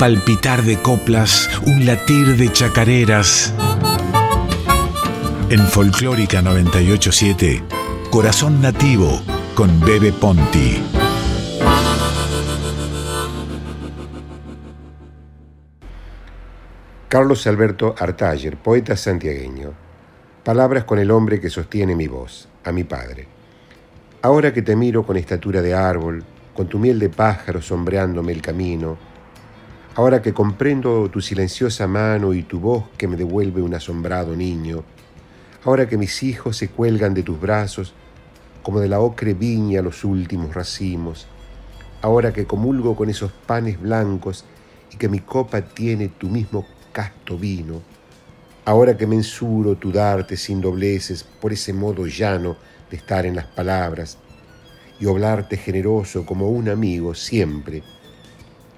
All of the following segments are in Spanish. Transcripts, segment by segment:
palpitar de coplas, un latir de chacareras. En Folclórica 987, Corazón Nativo con Bebe Ponti. Carlos Alberto Artaller, poeta santiagueño. Palabras con el hombre que sostiene mi voz, a mi padre. Ahora que te miro con estatura de árbol, con tu miel de pájaro sombreándome el camino, ahora que comprendo tu silenciosa mano y tu voz que me devuelve un asombrado niño, ahora que mis hijos se cuelgan de tus brazos como de la ocre viña los últimos racimos, ahora que comulgo con esos panes blancos y que mi copa tiene tu mismo casto vino, ahora que mensuro tu darte sin dobleces por ese modo llano de estar en las palabras y oblarte generoso como un amigo siempre,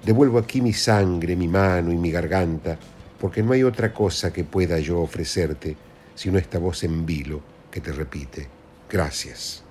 devuelvo aquí mi sangre, mi mano y mi garganta, porque no hay otra cosa que pueda yo ofrecerte sino esta voz en vilo que te repite, gracias.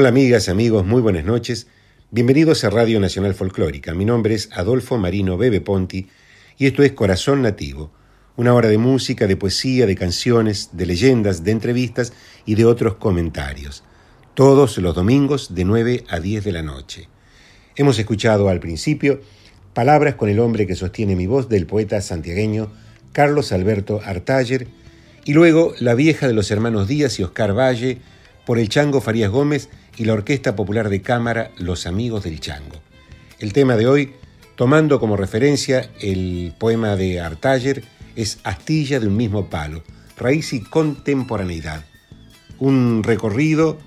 Hola amigas, amigos, muy buenas noches. Bienvenidos a Radio Nacional Folclórica. Mi nombre es Adolfo Marino Bebe Ponti y esto es Corazón Nativo, una hora de música, de poesía, de canciones, de leyendas, de entrevistas y de otros comentarios. Todos los domingos de 9 a 10 de la noche. Hemos escuchado al principio Palabras con el hombre que sostiene mi voz del poeta santiagueño Carlos Alberto Artaller y luego La vieja de los hermanos Díaz y Oscar Valle por el Chango Farías Gómez y la Orquesta Popular de Cámara Los Amigos del Chango. El tema de hoy, tomando como referencia el poema de Artaller, es Astilla de un mismo palo, raíz y contemporaneidad. Un recorrido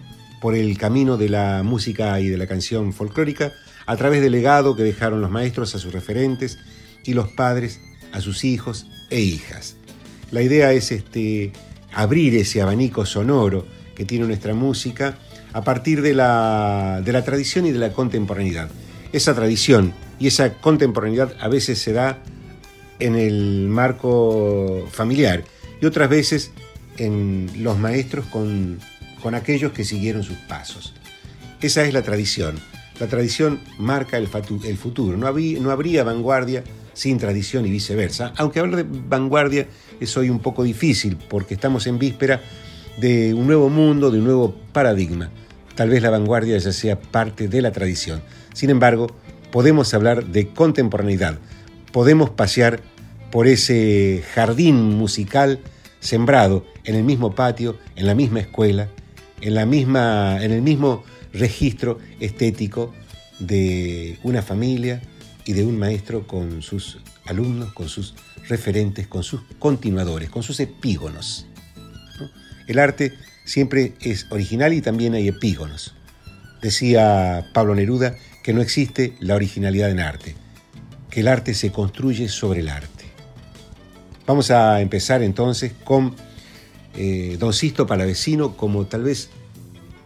por el camino de la música y de la canción folclórica a través del legado que dejaron los maestros a sus referentes y los padres a sus hijos e hijas. La idea es este, abrir ese abanico sonoro que tiene nuestra música a partir de la, de la tradición y de la contemporaneidad. Esa tradición y esa contemporaneidad a veces se da en el marco familiar y otras veces en los maestros con, con aquellos que siguieron sus pasos. Esa es la tradición. La tradición marca el, el futuro. No, no habría vanguardia sin tradición y viceversa. Aunque hablar de vanguardia es hoy un poco difícil porque estamos en víspera de un nuevo mundo, de un nuevo paradigma. Tal vez la vanguardia ya sea parte de la tradición. Sin embargo, podemos hablar de contemporaneidad. Podemos pasear por ese jardín musical sembrado en el mismo patio, en la misma escuela, en, la misma, en el mismo registro estético de una familia y de un maestro con sus alumnos, con sus referentes, con sus continuadores, con sus epígonos. El arte siempre es original y también hay epígonos. Decía Pablo Neruda que no existe la originalidad en arte, que el arte se construye sobre el arte. Vamos a empezar entonces con eh, Don Sisto Palavecino como tal vez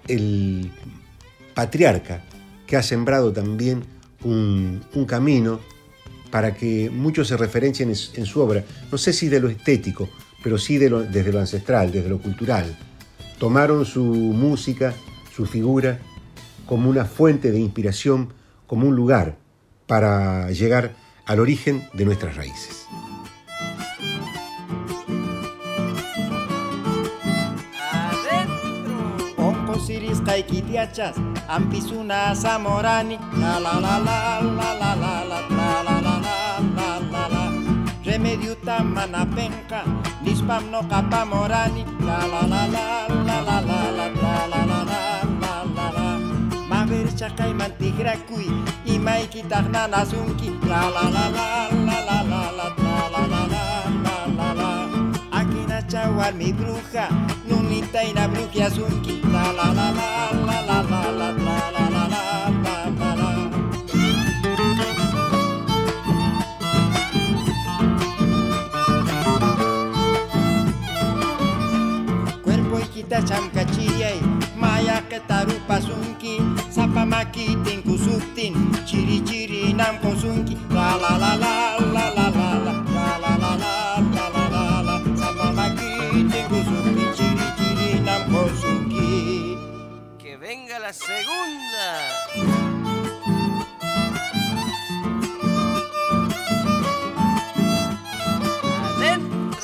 el patriarca que ha sembrado también un, camino para que muchos se referencien en, su obra, no sé si de lo estético, pero sí desde lo ancestral, desde lo cultural. Tomaron su música, su figura, como una fuente de inspiración, como un lugar para llegar al origen de nuestras raíces. Nispam no kapa morani la la la la la la la la la la la la la la maver chakai mantigrakui imai kitahna nasunki la la la la la la la la la la la la la la akina chawar mi bruja nunita ina bruja sunki la la la la la la la la la kita maya sapamaki tinkusuptin chiri chiri nam kosunki la la la la la la la la la la la la la la la la sapamaki tinkusuptin chiri chiri nam kosunki que venga la segunda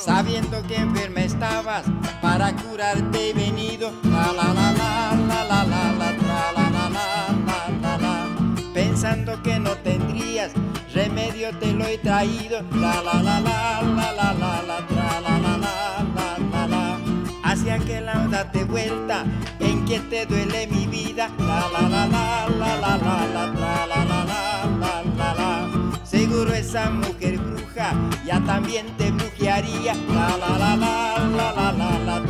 sabiendo que enferma estabas para curarte he venido. La la la la la la la la tra, la la la la la Pensando que no tendrías remedio te lo he traído. La la la la la la la la la la la la la la. Hacia que la date vuelta, en que te duele mi vida. La la la la la la la la tra, la la la seguro esa mujer bruja ya también te brujearía la la la la la la la la la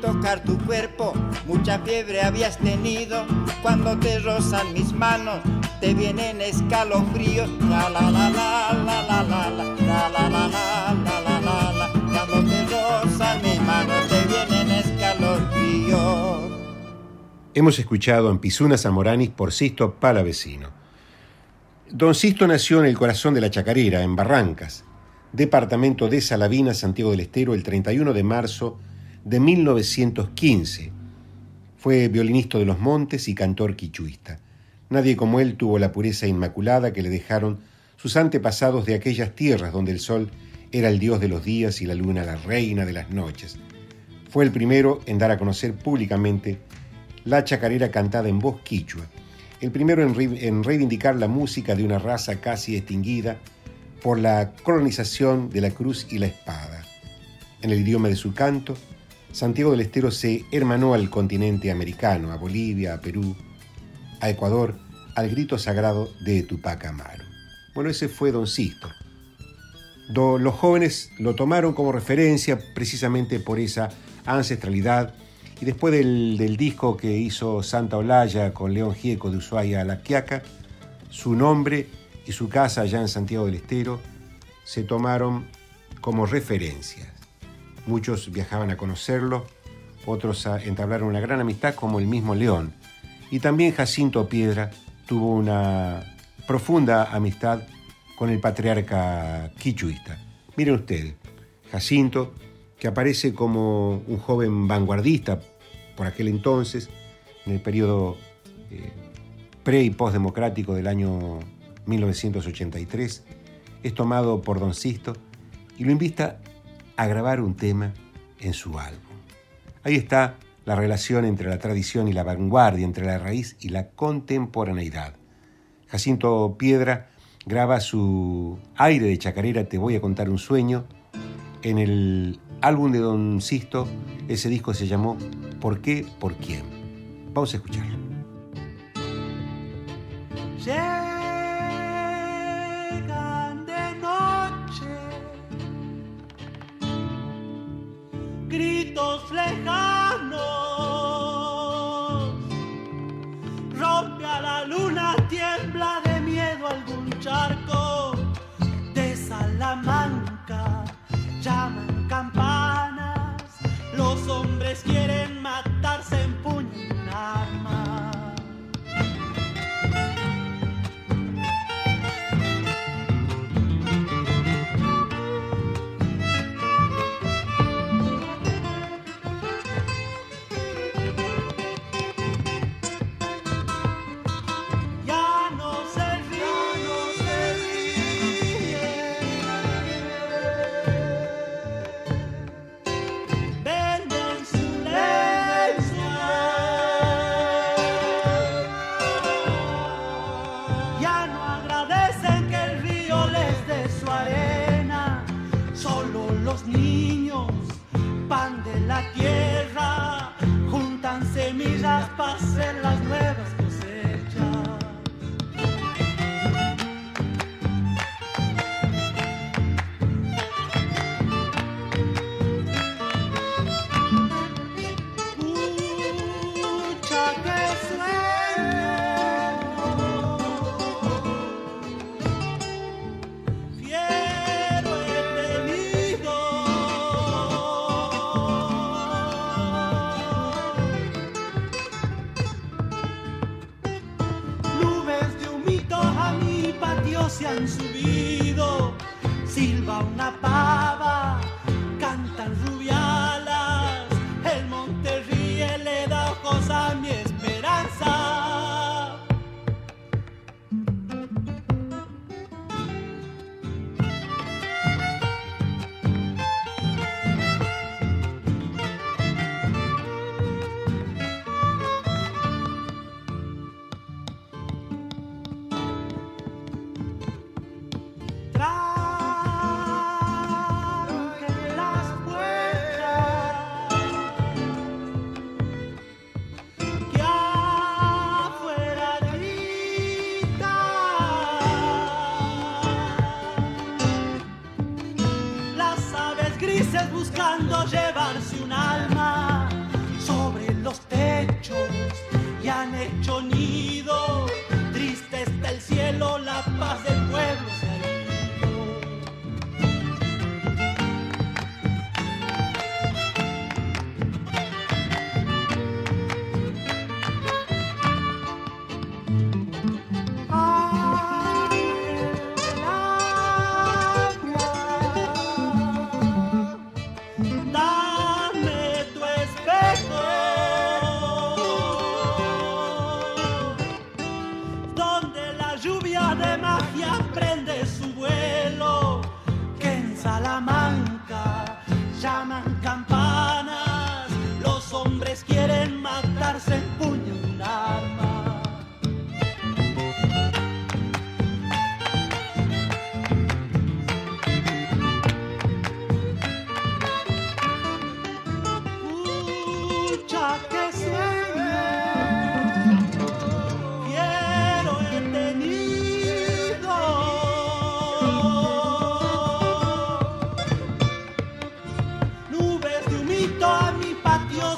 tocar tu cuerpo, mucha fiebre habías tenido. Cuando te rozan mis manos, te vienen escalofríos. La la la la la la la la la la la la la la te. Hemos escuchado en Pisuna Zamoranis por Sisto Palavecino. Don Sisto nació en el corazón de la Chacarera, en Barrancas, departamento de Salavina, Santiago del Estero, el 31 de marzo de 1915. Fue violinista de los montes y cantor quichuista. Nadie como él tuvo la pureza inmaculada que le dejaron sus antepasados de aquellas tierras donde el sol era el dios de los días y la luna la reina de las noches. Fue el primero en dar a conocer públicamente la chacarera cantada en voz quichua, el primero en, reivindicar la música de una raza casi extinguida por la colonización de la cruz y la espada. En el idioma de su canto, Santiago del Estero se hermanó al continente americano, a Bolivia, a Perú, a Ecuador, al grito sagrado de Tupac Amaru. Bueno, ese fue Don Sisto. Los jóvenes lo tomaron como referencia precisamente por esa ancestralidad y después del, disco que hizo Santa Olaya con León Gieco de Ushuaia a La Quiaca, su nombre y su casa allá en Santiago del Estero se tomaron como referencias. Muchos viajaban a conocerlo, otros entablaron una gran amistad como el mismo León. Y también Jacinto Piedra tuvo una profunda amistad con el patriarca quichuista. Miren ustedes, Jacinto que aparece como un joven vanguardista por aquel entonces, en el periodo eh, pre y postdemocrático del año 1983, es tomado por Don Sisto y lo invita a grabar un tema en su álbum. Ahí está la relación entre la tradición y la vanguardia, entre la raíz y la contemporaneidad. Jacinto Piedra graba su aire de chacarera Te voy a contar un sueño en el álbum de Don Sisto, ese disco se llamó ¿Por qué? ¿Por quién? Vamos a escucharlo. Llegan de noche gritos lejanos,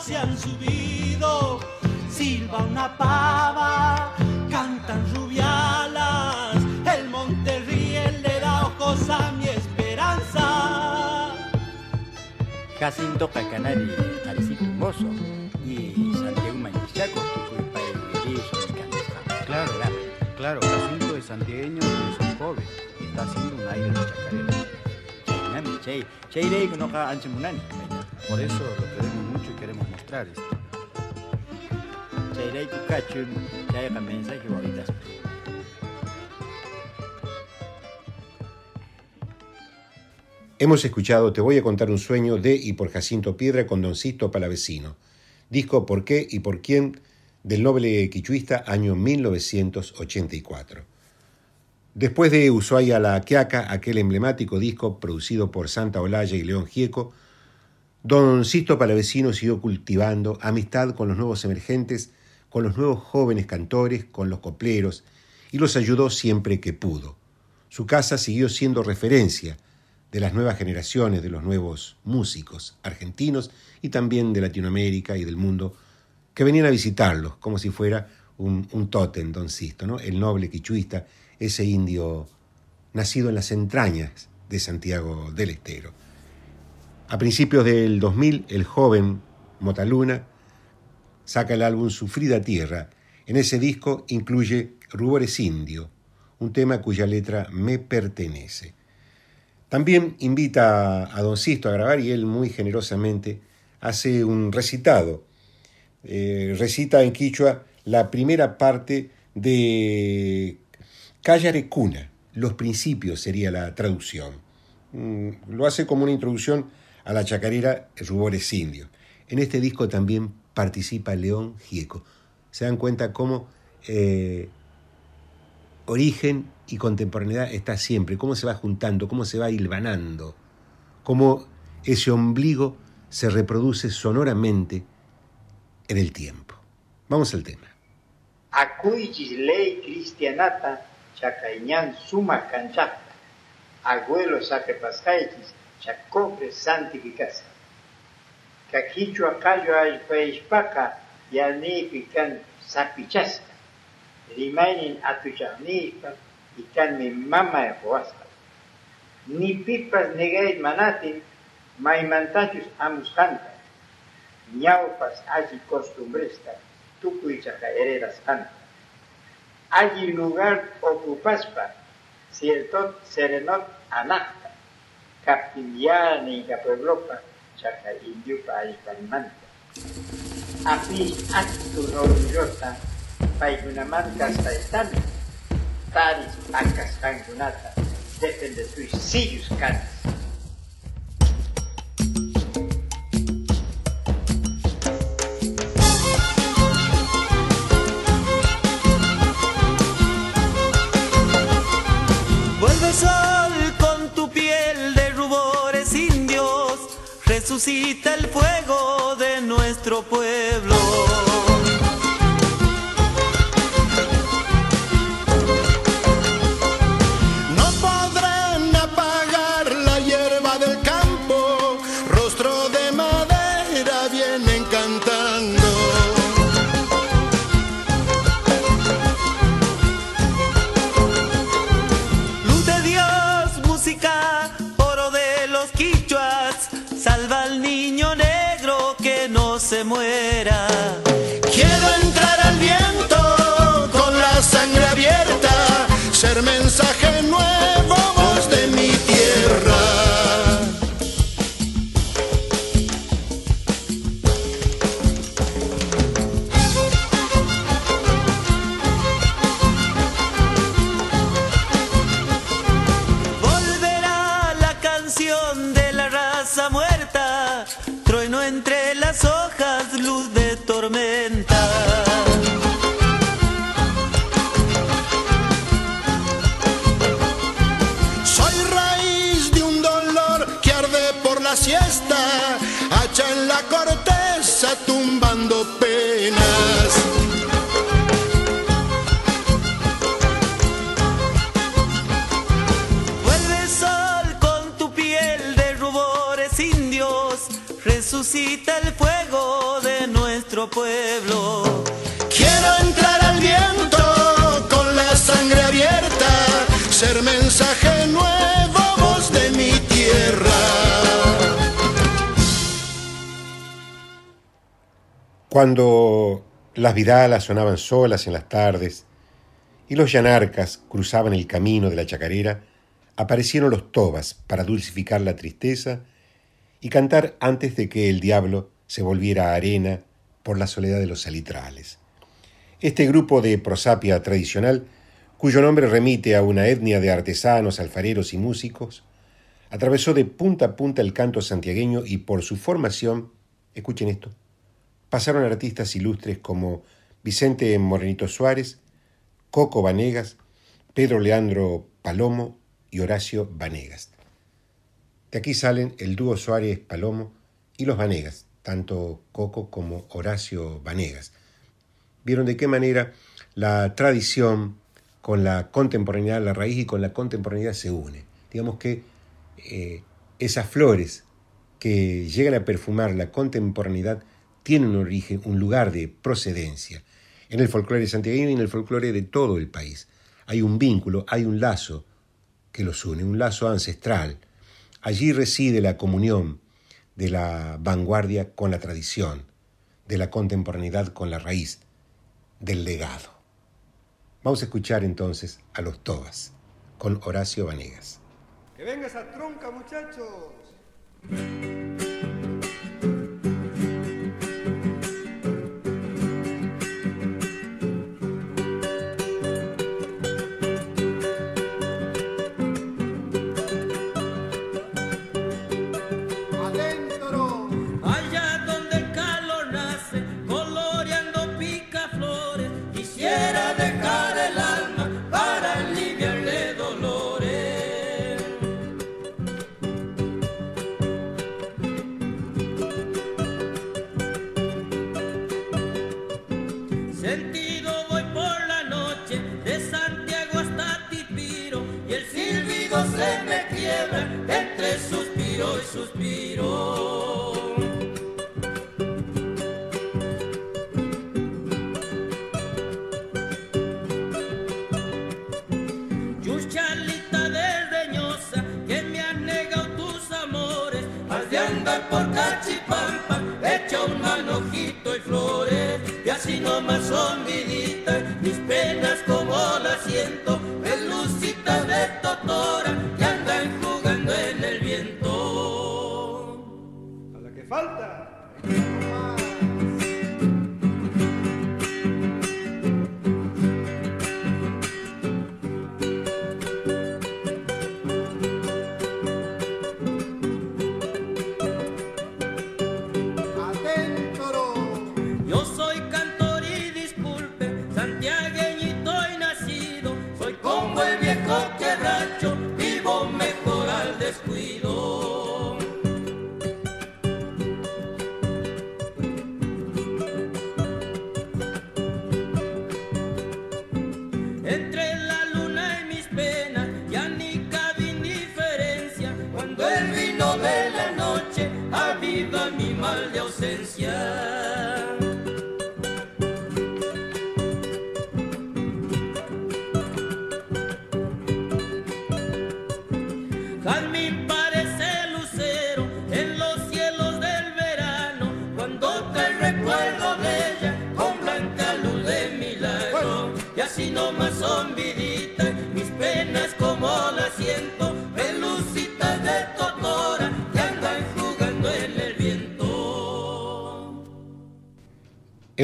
se han subido, silba una pava, cantan rubialas, el monte ríe, le da ojos a mi esperanza. Jacinto Pacanari, Arecito Mozo y Santiago Mañichaco, Claro, claro, Jacinto es santiagueño y es un joven y está haciendo un aire de chacarera. Chay, Chay, no munani. Por eso lo queremos mucho y queremos ahorita. Hemos escuchado Te voy a contar un sueño de y por Jacinto Piedra con Doncito Palavecino. Disco Por qué y por quién del noble quichuista año 1984. Después de Ushuaia la Quiaca, aquel emblemático disco producido por Santa Olaya y León Gieco, Don Sisto Palavecino siguió cultivando amistad con los nuevos emergentes, con los nuevos jóvenes cantores, con los copleros, y los ayudó siempre que pudo. Su casa siguió siendo referencia de las nuevas generaciones, de los nuevos músicos argentinos y también de Latinoamérica y del mundo, que venían a visitarlos como si fuera un, un tótem, don Sisto, el noble quichuista ese indio nacido en las entrañas de Santiago del Estero. A principios del 2000, el joven Motaluna saca el álbum Sufrida Tierra. En ese disco incluye Rubores Indio, un tema cuya letra me pertenece. También invita a Don Sisto a grabar y él muy generosamente hace un recitado. Eh, recita en quichua la primera parte de Callarecuna, los principios sería la traducción. Mm, lo hace como una introducción a la chacarera Rubores Indios. En este disco también participa León Gieco. Se dan cuenta cómo eh, origen y contemporaneidad está siempre, cómo se va juntando, cómo se va hilvanando, cómo ese ombligo se reproduce sonoramente en el tiempo. Vamos al tema. ley cristianata chakaiñan suma canchata, abuelo chakopri santi kasa kakichwa kallo allpaishpaka yarniypi kan sapichasqa rimaynin atuchanishpa y kanmi mamay ruwasqa nipipas negay manatin maymantachus amusqanta ñawpas alli costumbresta tukuy chaqa heredasqanta alli lugar ocupaspa ciertot serenot anaq capiliani pueblopa, chaca indiupa aypanmanta. Api actu norullosa, paigunamanta están, taris acas cangunata, depende tus sillus canas. Resucita el fuego de nuestro pueblo. Vidalas sonaban solas en las tardes y los yanarcas cruzaban el camino de la chacarera, aparecieron los tobas para dulcificar la tristeza y cantar antes de que el diablo se volviera arena por la soledad de los salitrales. Este grupo de prosapia tradicional, cuyo nombre remite a una etnia de artesanos, alfareros y músicos, atravesó de punta a punta el canto santiagueño y por su formación, escuchen esto, pasaron artistas ilustres como Vicente Morenito Suárez, Coco Vanegas, Pedro Leandro Palomo y Horacio Vanegas. De aquí salen el dúo Suárez Palomo y los Vanegas, tanto Coco como Horacio Vanegas. Vieron de qué manera la tradición con la contemporaneidad, la raíz y con la contemporaneidad se une. Digamos que eh, esas flores que llegan a perfumar la contemporaneidad tienen un origen, un lugar de procedencia en el folclore santiagueño y en el folclore de todo el país. Hay un vínculo, hay un lazo que los une, un lazo ancestral. Allí reside la comunión de la vanguardia con la tradición, de la contemporaneidad con la raíz, del legado. Vamos a escuchar entonces a los Tobas con Horacio Vanegas. Que venga esa tronca, muchachos.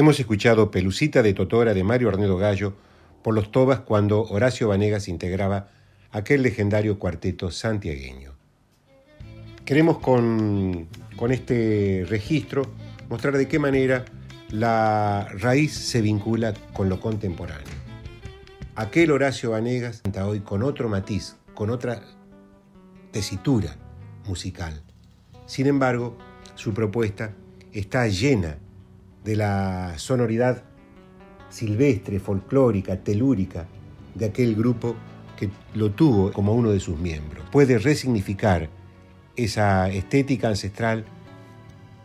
Hemos escuchado Pelucita de Totora de Mario Arnedo Gallo por los Tobas cuando Horacio Vanegas integraba aquel legendario cuarteto santiagueño. Queremos con, con este registro mostrar de qué manera la raíz se vincula con lo contemporáneo. Aquel Horacio Vanegas canta hoy con otro matiz, con otra tesitura musical. Sin embargo, su propuesta está llena de la sonoridad silvestre, folclórica, telúrica de aquel grupo que lo tuvo como uno de sus miembros. Puede resignificar esa estética ancestral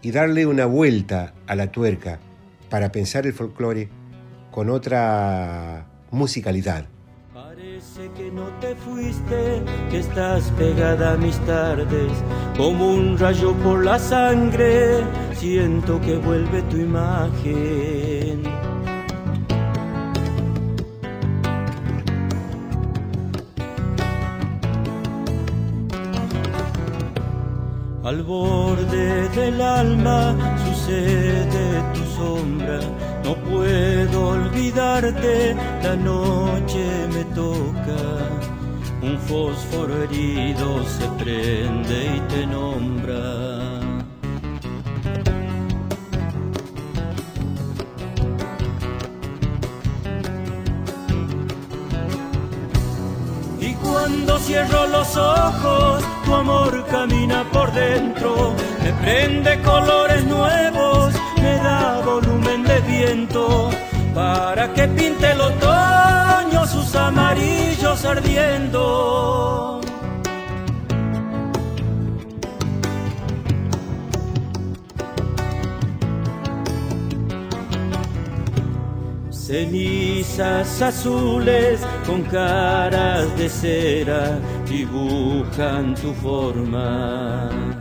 y darle una vuelta a la tuerca para pensar el folclore con otra musicalidad. Parece que no te fuiste, que estás pegada a mis tardes, como un rayo por la sangre, siento que vuelve tu imagen. Al borde del alma sucede tu no puedo olvidarte, la noche me toca. Un fósforo herido se prende y te nombra. Y cuando cierro los ojos, tu amor camina por dentro, me prende colores nuevos, me da volumen de viento, para que pinte el otoño sus amarillos ardiendo. Cenizas azules con caras de cera dibujan tu forma.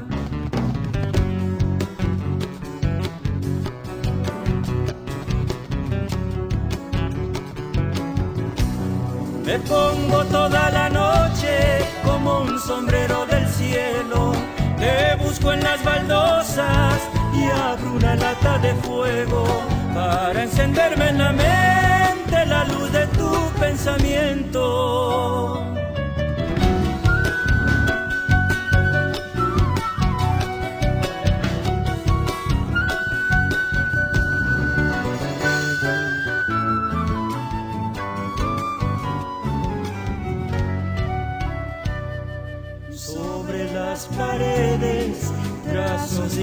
Me pongo toda la noche como un sombrero del cielo. Te busco en las baldosas y abro una lata de fuego para encenderme en la mente la luz de tu pensamiento.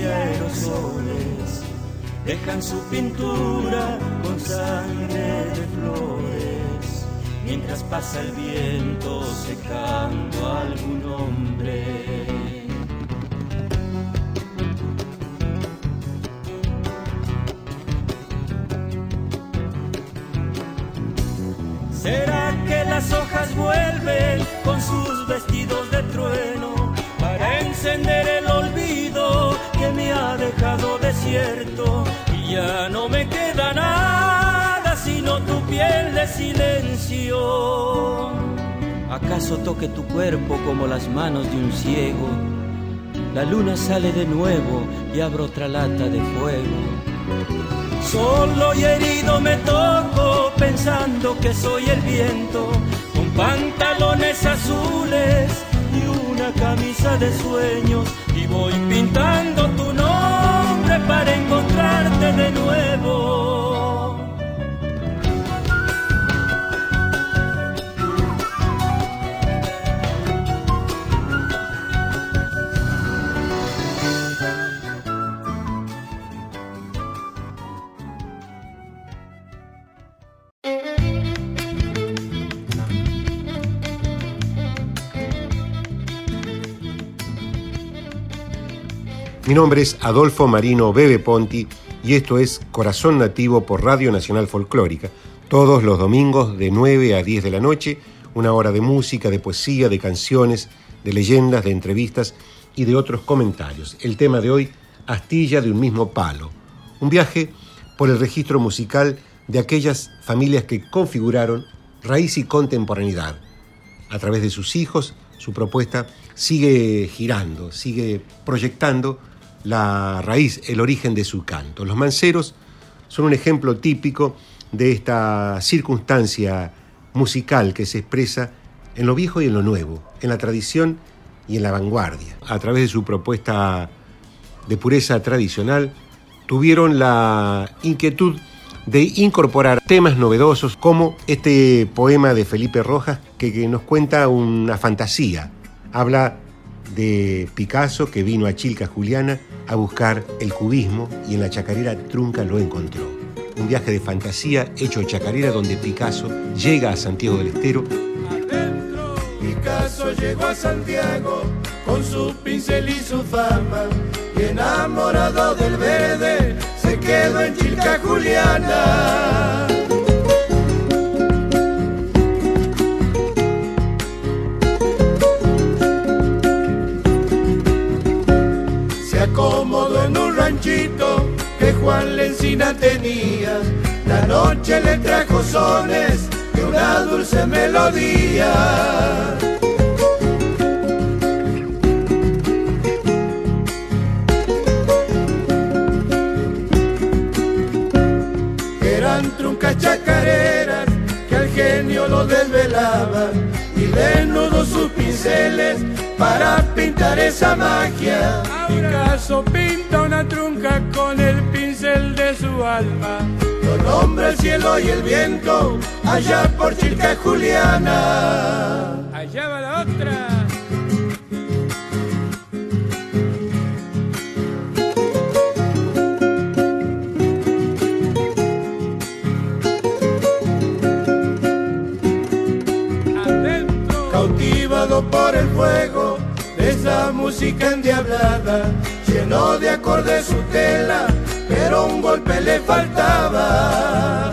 Aerosoles dejan su pintura con sangre de flores, mientras pasa el viento secando a algún hombre. Y ya no me queda nada sino tu piel de silencio. ¿Acaso toque tu cuerpo como las manos de un ciego? La luna sale de nuevo y abro otra lata de fuego. Solo y herido me toco pensando que soy el viento, con pantalones azules y una camisa de sueños. Y voy pintando tu nombre para encontrarte de nuevo. Mi nombre es Adolfo Marino Bebe Ponti y esto es Corazón Nativo por Radio Nacional Folclórica. Todos los domingos de 9 a 10 de la noche, una hora de música, de poesía, de canciones, de leyendas, de entrevistas y de otros comentarios. El tema de hoy, Astilla de un mismo palo. Un viaje por el registro musical de aquellas familias que configuraron raíz y contemporaneidad. A través de sus hijos, su propuesta sigue girando, sigue proyectando la raíz, el origen de su canto. Los manceros son un ejemplo típico de esta circunstancia musical que se expresa en lo viejo y en lo nuevo, en la tradición y en la vanguardia. A través de su propuesta de pureza tradicional, tuvieron la inquietud de incorporar temas novedosos como este poema de Felipe Rojas que, nos cuenta una fantasía. Habla de Picasso que vino a Chilca Juliana a buscar el cubismo y en la chacarera trunca lo encontró. Un viaje de fantasía hecho chacarera donde Picasso llega a Santiago del Estero. Picasso llegó a Santiago con su pincel y su fama y enamorado del verde se quedó en Chilca Juliana. Que Juan Lencina tenía. La noche le trajo sones de una dulce melodía. Eran truncas chacareras que al genio lo desvelaban y desnudos sus pinceles para pintar esa magia. ¿Acaso pinta una trunca con el pincel de su alma? Lo nombra el cielo y el viento allá por Chilca Juliana. Allá va la otra. Música endiablada, lleno de acordes su tela, pero un golpe le faltaba.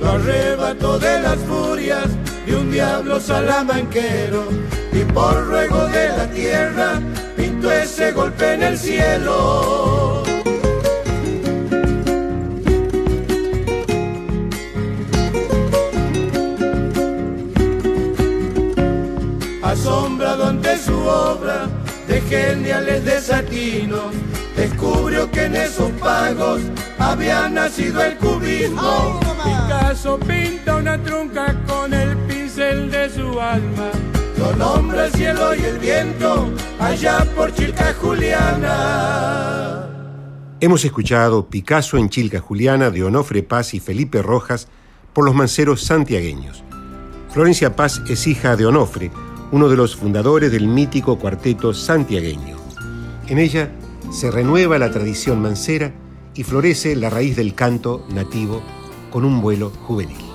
Lo arrebató de las furias de un diablo salamanquero y por ruego de la tierra pintó ese golpe en el cielo. Ante su obra de geniales desatinos, descubrió que en esos pagos había nacido el cubismo. Picasso pinta una trunca con el pincel de su alma. Lo nombra el cielo y el viento allá por Chilca Juliana. Hemos escuchado Picasso en Chilca Juliana de Onofre Paz y Felipe Rojas por los manceros santiagueños. Florencia Paz es hija de Onofre, uno de los fundadores del mítico cuarteto santiagueño. En ella se renueva la tradición mancera y florece la raíz del canto nativo con un vuelo juvenil.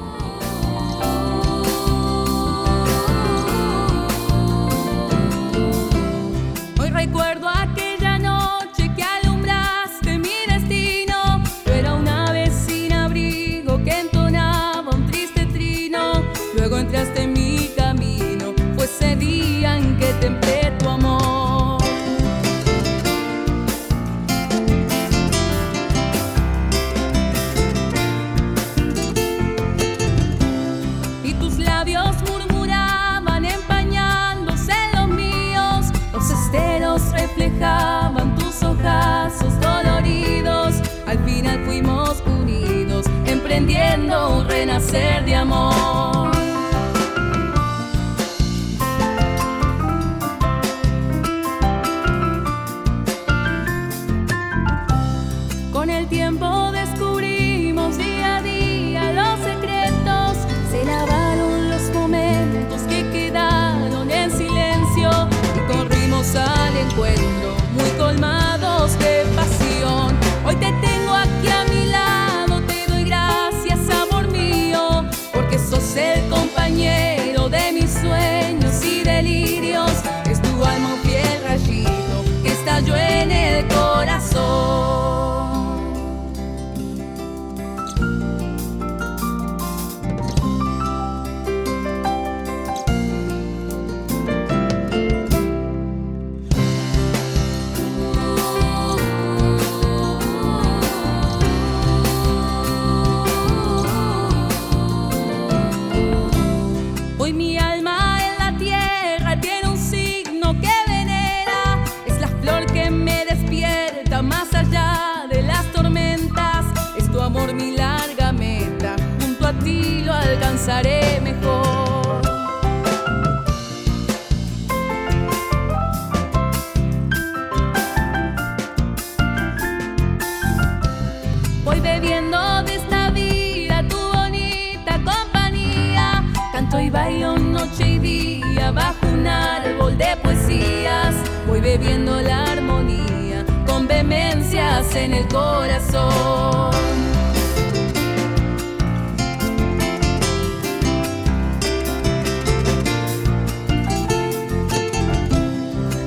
bajo un árbol de poesías voy bebiendo la armonía con vehemencias en el corazón.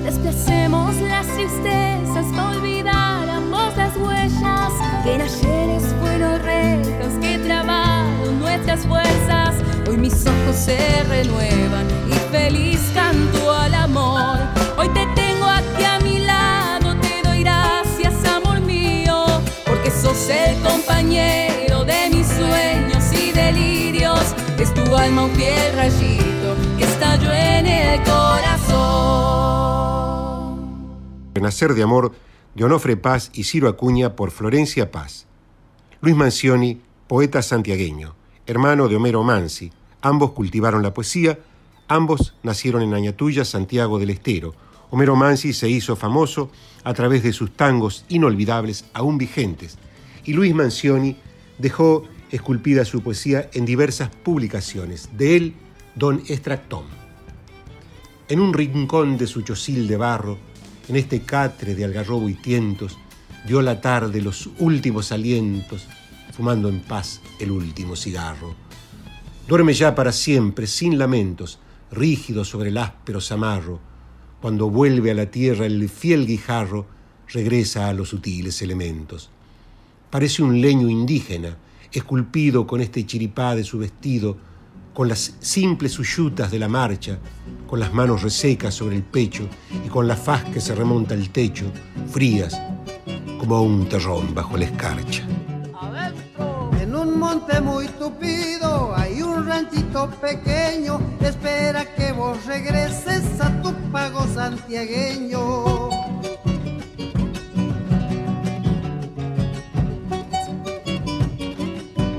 Desplacemos las tristezas para olvidar las huellas que en ayeres fueron rejas que trabaron nuestras fuerzas. Hoy mis ojos se renuevan feliz canto al amor. Hoy te tengo aquí a mi lado, te doy gracias, amor mío, porque sos el compañero de mis sueños y delirios. Es tu alma un fiel rayito que estalló en el corazón. Renacer de amor de Onofre Paz y Ciro Acuña por Florencia Paz. Luis Mancioni, poeta santiagueño, hermano de Homero Mansi. Ambos cultivaron la poesía, ambos nacieron en Añatuya, Santiago del Estero. Homero Mansi se hizo famoso a través de sus tangos inolvidables aún vigentes, y Luis Mancioni dejó esculpida su poesía en diversas publicaciones. De él, Don Extractón. En un rincón de su chosil de barro, en este catre de algarrobo y tientos, dio la tarde los últimos alientos, fumando en paz el último cigarro. Duerme ya para siempre, sin lamentos, rígido sobre el áspero zamarro. Cuando vuelve a la tierra el fiel guijarro, regresa a los sutiles elementos. Parece un leño indígena, esculpido con este chiripá de su vestido, con las simples uyutas de la marcha, con las manos resecas sobre el pecho y con la faz que se remonta al techo, frías como un terrón bajo la escarcha. Monte muy tupido hay un ranchito pequeño que espera que vos regreses a tu pago santiagueño.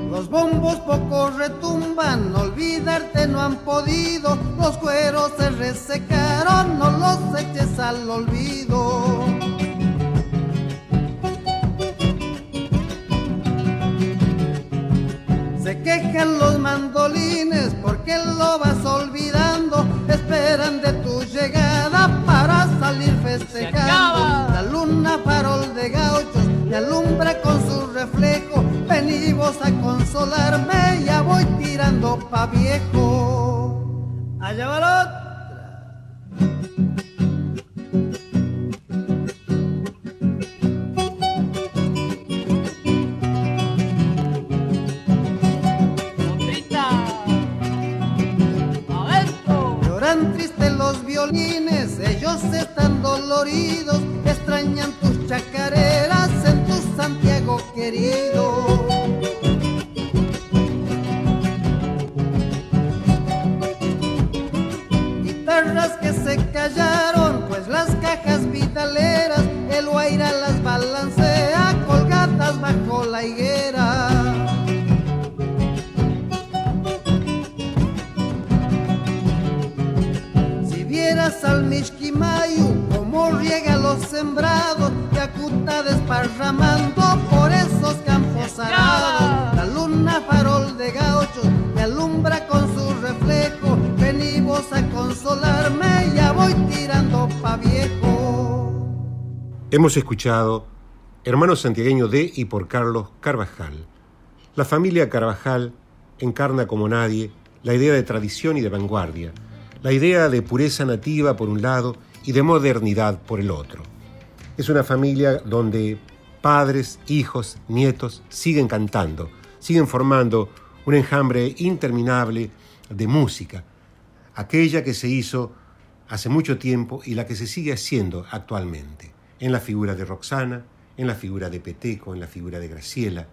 Los bombos poco retumban, olvidarte no han podido, los cueros se resecaron, no los eches al olvido. Se quejan los mandolines porque lo vas olvidando, esperan de tu llegada para salir festejando. La luna farol de gauchos me alumbra con su reflejo, vení vos a consolarme, ya voy tirando pa' viejo. Allá Tristes los violines, ellos están doloridos, extrañan tus chacareras en tu Santiago querido. Guitarras que se callaron, pues las cajas vitaleras, el guaira las balancea sembrados, Yacuta desparramando por esos campos arados. La luna farol de gauchos me alumbra con su reflejo. Vení vos a consolarme, ya voy tirando pa' viejo. Hemos escuchado Hermano santiagueño de y por Carlos Carvajal. La familia Carvajal encarna como nadie la idea de tradición y de vanguardia, la idea de pureza nativa por un lado y de modernidad por el otro. Es una familia donde padres, hijos, nietos siguen cantando, siguen formando un enjambre interminable de música, aquella que se hizo hace mucho tiempo y la que se sigue haciendo actualmente, en la figura de Roxana, en la figura de Peteco, en la figura de Graciela,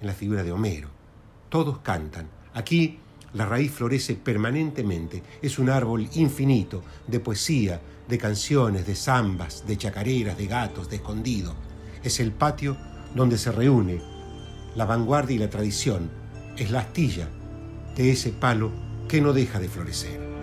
en la figura de Homero. Todos cantan. Aquí la raíz florece permanentemente, es un árbol infinito de poesía, de canciones, de zambas, de chacareras, de gatos, de escondido. Es el patio donde se reúne la vanguardia y la tradición, es la astilla de ese palo que no deja de florecer.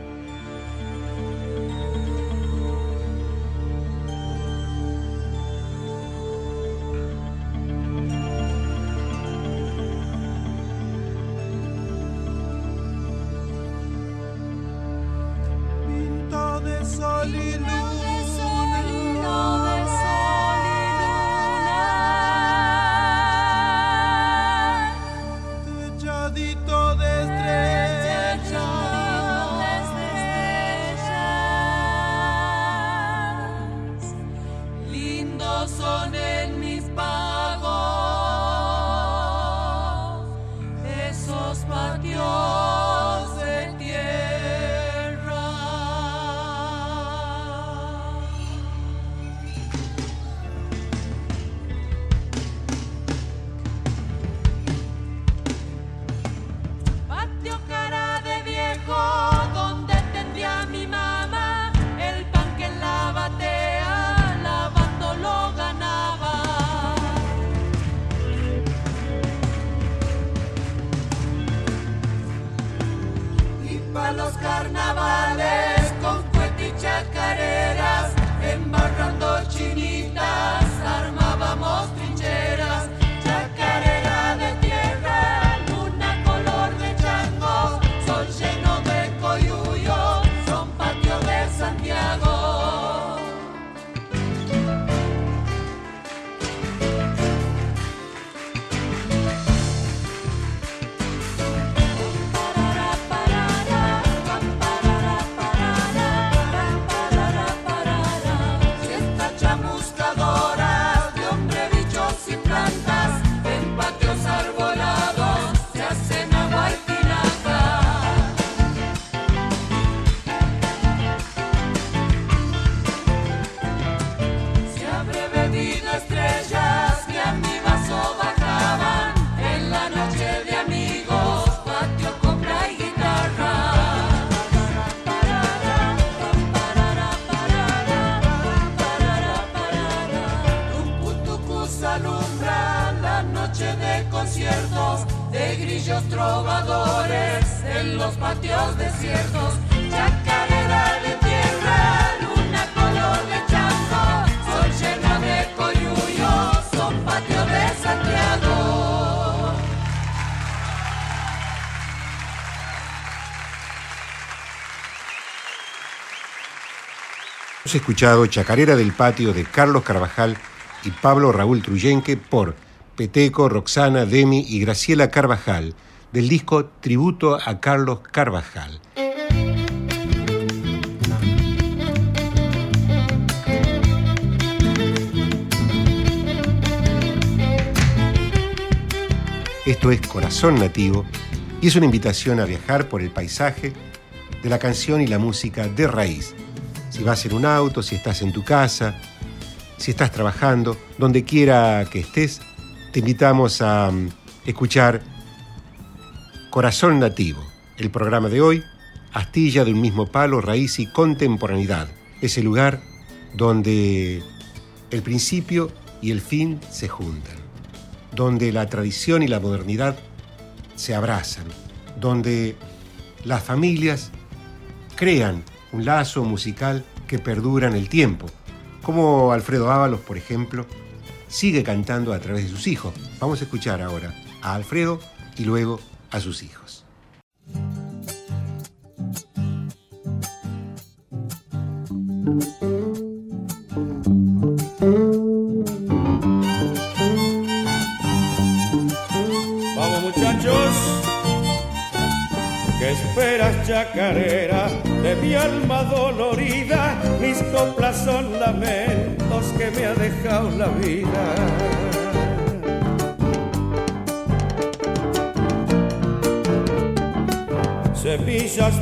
Patios desiertos, chacarera de tierra, luna color de chango, sol lleno de coyuyos, son patios de Santiago. Hemos escuchado Chacarera del Patio de Carlos Carvajal y Pablo Raúl Truyenque por Peteco, Roxana, Demi y Graciela Carvajal del disco Tributo a Carlos Carvajal. Esto es Corazón Nativo y es una invitación a viajar por el paisaje de la canción y la música de raíz. Si vas en un auto, si estás en tu casa, si estás trabajando, donde quiera que estés, te invitamos a mm, escuchar Corazón Nativo, el programa de hoy, Astilla de un mismo palo, raíz y contemporaneidad, ese lugar donde el principio y el fin se juntan, donde la tradición y la modernidad se abrazan, donde las familias crean un lazo musical que perdura en el tiempo, como Alfredo Ábalos, por ejemplo, sigue cantando a través de sus hijos. Vamos a escuchar ahora a Alfredo y luego a sus hijos. Vamos muchachos, ¿qué esperas chacarera de mi alma dolorida?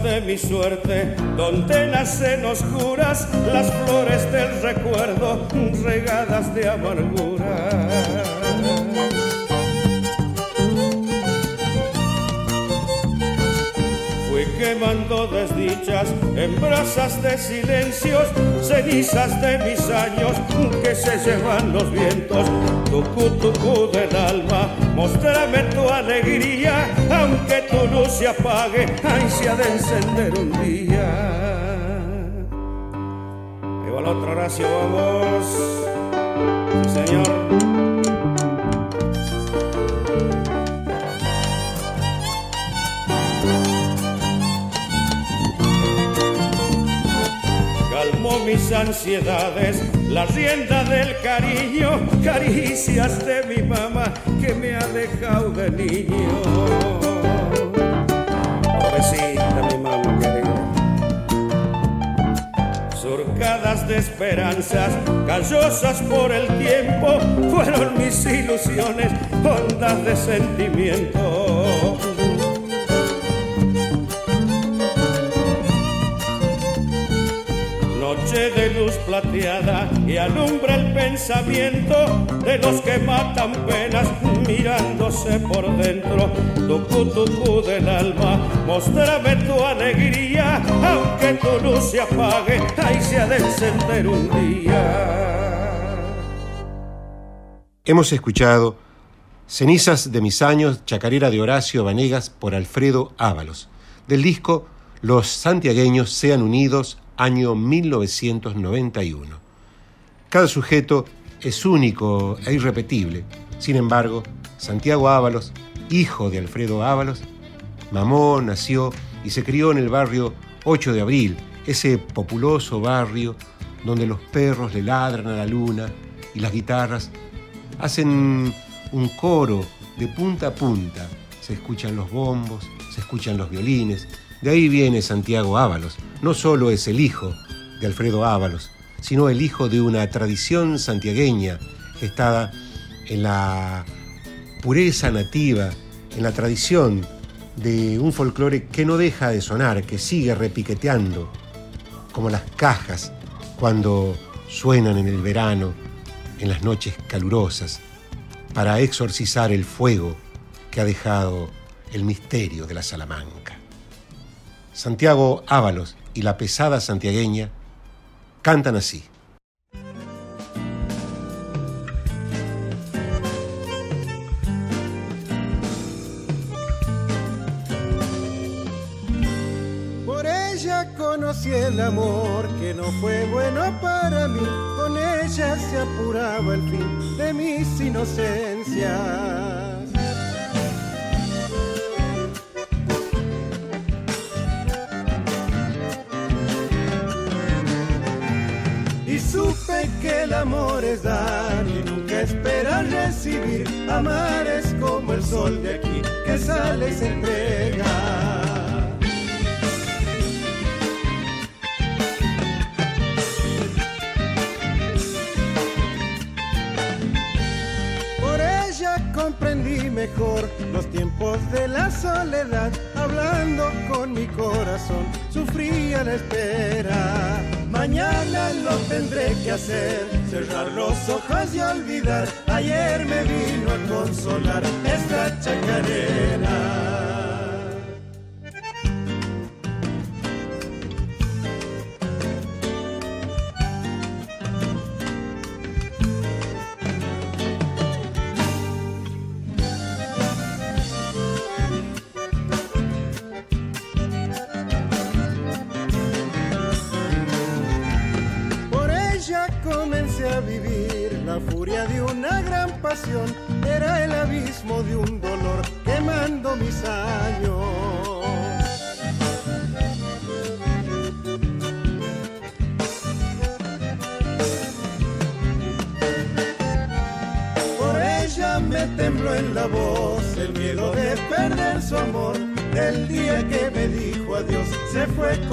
De mi suerte, donde nacen oscuras las flores del recuerdo regadas de amargura. Fui quemando desdichas en brasas de silencios, cenizas de mis años que se llevan los vientos. Tucu, tucu del alma, mostrame tu alegría, aunque tu luz se apague, ansia de encender un día. Ahí va la otra Horacio, vamos. Sí, señor. mis ansiedades, la rienda del cariño, caricias de mi mamá que me ha dejado de niño. Esperanzas, callosas por el tiempo, fueron mis ilusiones, hondas de sentimiento. De luz plateada y alumbra el pensamiento de los que matan penas mirándose por dentro. Tucu, tucu del alma, mostrame tu alegría, aunque tu luz se apague, ahí se ha de encender un día. Hemos escuchado Cenizas de mis años, Chacarera de Horacio Vanegas por Alfredo Ábalos, del disco Los santiagueños sean unidos año 1991. Cada sujeto es único e irrepetible. Sin embargo, Santiago Ábalos, hijo de Alfredo Ábalos, mamó, nació y se crió en el barrio 8 de Abril, ese populoso barrio donde los perros le ladran a la luna y las guitarras hacen un coro de punta a punta. Se escuchan los bombos, se escuchan los violines, de ahí viene Santiago Ábalos. No solo es el hijo de Alfredo Ábalos, sino el hijo de una tradición santiagueña gestada en la pureza nativa, en la tradición de un folclore que no deja de sonar, que sigue repiqueteando, como las cajas cuando suenan en el verano, en las noches calurosas, para exorcizar el fuego que ha dejado el misterio de la Salamanca. Santiago Ábalos y la pesada santiagueña cantan así. Por ella conocí el amor que no fue bueno para mí, con ella se apuraba el fin de mis inocencias. El amor es dar y nunca espera recibir. Amar es como el sol de aquí que sale y se entrega. Por ella comprendí mejor los tiempos de la soledad, hablando con mi corazón, sufría la espera. Mañana lo tendré que hacer, cerrar los ojos y olvidar. Ayer me vino a consolar esta chacarera.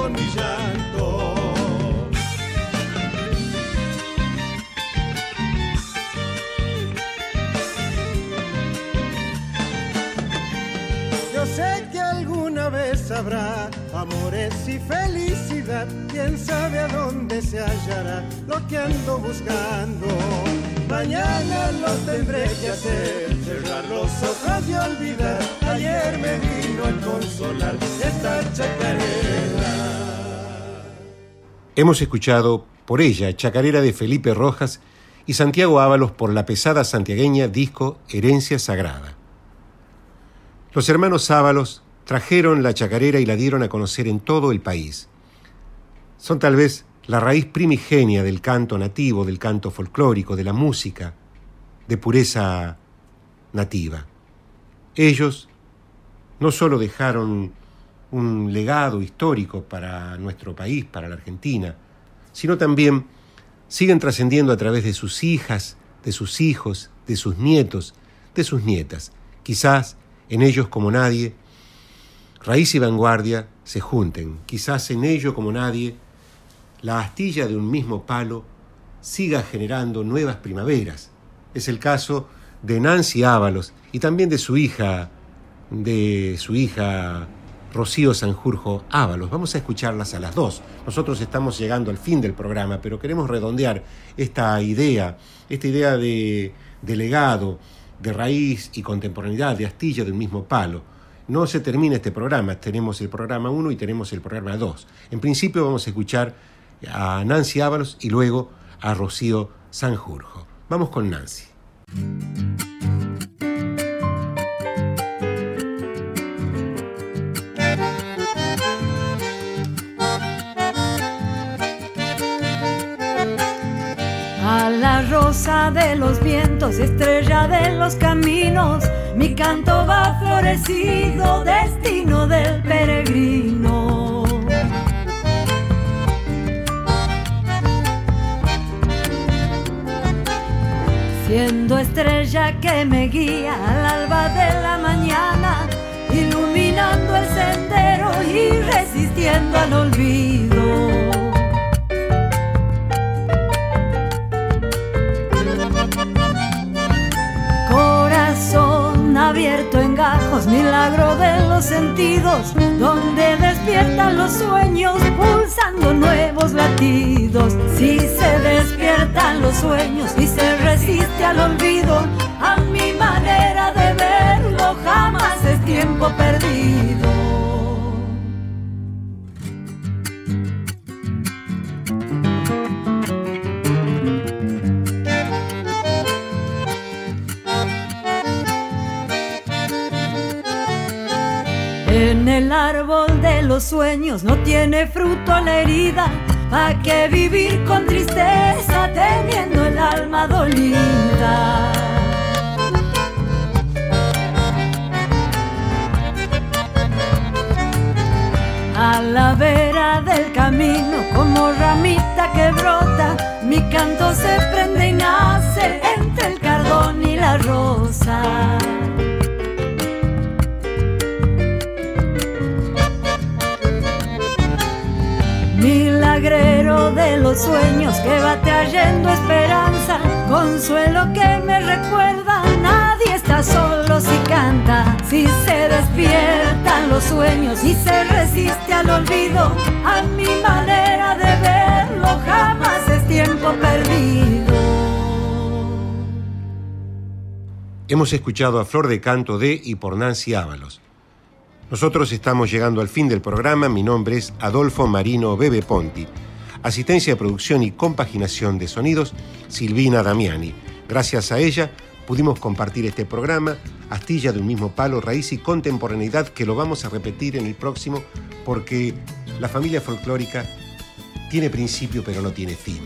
Mi llanto. Yo sé que alguna vez habrá amores y felicidad. Quién sabe a dónde se hallará lo que ando buscando. Mañana lo tendré que hacer, los ojos olvidar. Ayer me vino a consolar esta chacarera. Hemos escuchado por ella Chacarera de Felipe Rojas y Santiago Ábalos por la pesada santiagueña disco Herencia Sagrada. Los hermanos Ábalos trajeron la chacarera y la dieron a conocer en todo el país. Son tal vez la raíz primigenia del canto nativo, del canto folclórico, de la música, de pureza nativa. Ellos no solo dejaron un legado histórico para nuestro país, para la Argentina, sino también siguen trascendiendo a través de sus hijas, de sus hijos, de sus nietos, de sus nietas. Quizás en ellos como nadie, raíz y vanguardia se junten. Quizás en ello como nadie, la astilla de un mismo palo siga generando nuevas primaveras. Es el caso de Nancy Ábalos y también de su hija, de su hija Rocío Sanjurjo Ábalos. Vamos a escucharlas a las dos. Nosotros estamos llegando al fin del programa, pero queremos redondear esta idea, esta idea de, de legado, de raíz y contemporaneidad, de astilla del mismo palo. No se termina este programa, tenemos el programa 1 y tenemos el programa 2. En principio vamos a escuchar a Nancy Ábalos y luego a Rocío Sanjurjo. Vamos con Nancy. A la rosa de los vientos, estrella de los caminos, mi canto va florecido, destino del peregrino. Siendo estrella que me guía al alba de la mañana, iluminando el sendero y resistiendo al olvido. Abierto en gajos, milagro de los sentidos, donde despiertan los sueños, pulsando nuevos latidos. Si se despiertan los sueños y se resiste al olvido, a mi manera de verlo jamás es tiempo perdido. Árbol de los sueños no tiene fruto la herida. ¿Pa' qué vivir con tristeza teniendo el alma dolida? A la vera del camino, como ramita que brota, los sueños que va trayendo esperanza, consuelo que me recuerda, nadie está solo si canta, si se despiertan los sueños y se resiste al olvido, a mi manera de verlo jamás es tiempo perdido. Hemos escuchado a Flor de Canto de y por Nancy Ábalos. Nosotros estamos llegando al fin del programa. Mi nombre es Adolfo Marino Bebe Ponti. Asistencia de producción y compaginación de sonidos, Silvina Damiani. Gracias a ella pudimos compartir este programa, Astilla de un mismo palo, raíz y contemporaneidad, que lo vamos a repetir en el próximo porque la familia folclórica tiene principio pero no tiene fin.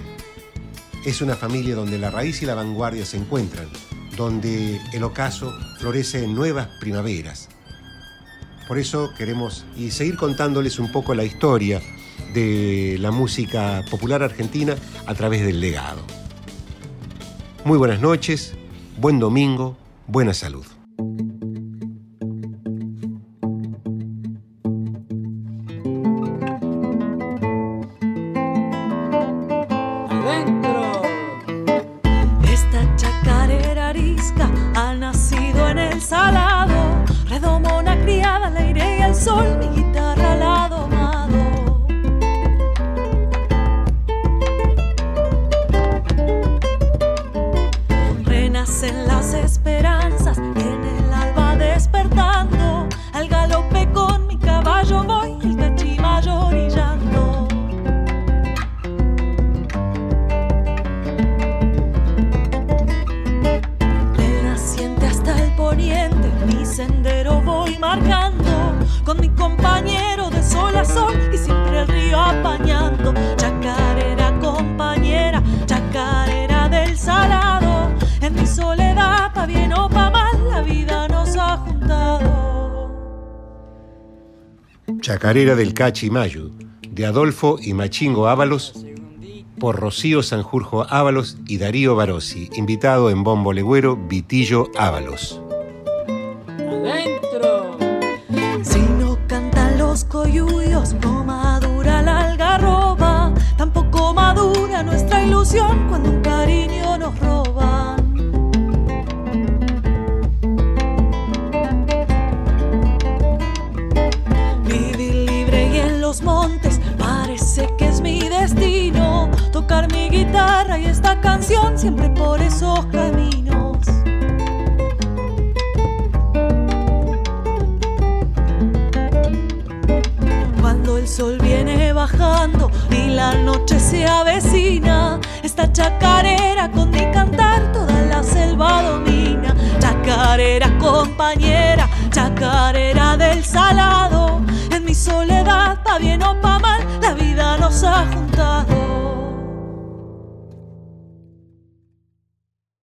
Es una familia donde la raíz y la vanguardia se encuentran, donde el ocaso florece en nuevas primaveras. Por eso queremos y seguir contándoles un poco la historia de la música popular argentina a través del legado. Muy buenas noches, buen domingo, buena salud. en Chacarera del Cachimayo, de Adolfo y Machingo Ábalos, por Rocío Sanjurjo Ábalos y Darío Barossi, invitado en Bombo Legüero, Vitillo Ábalos. Compañera, chacarera del salado. En mi soledad, pa' bien o pa' mal, la vida nos ha juntado.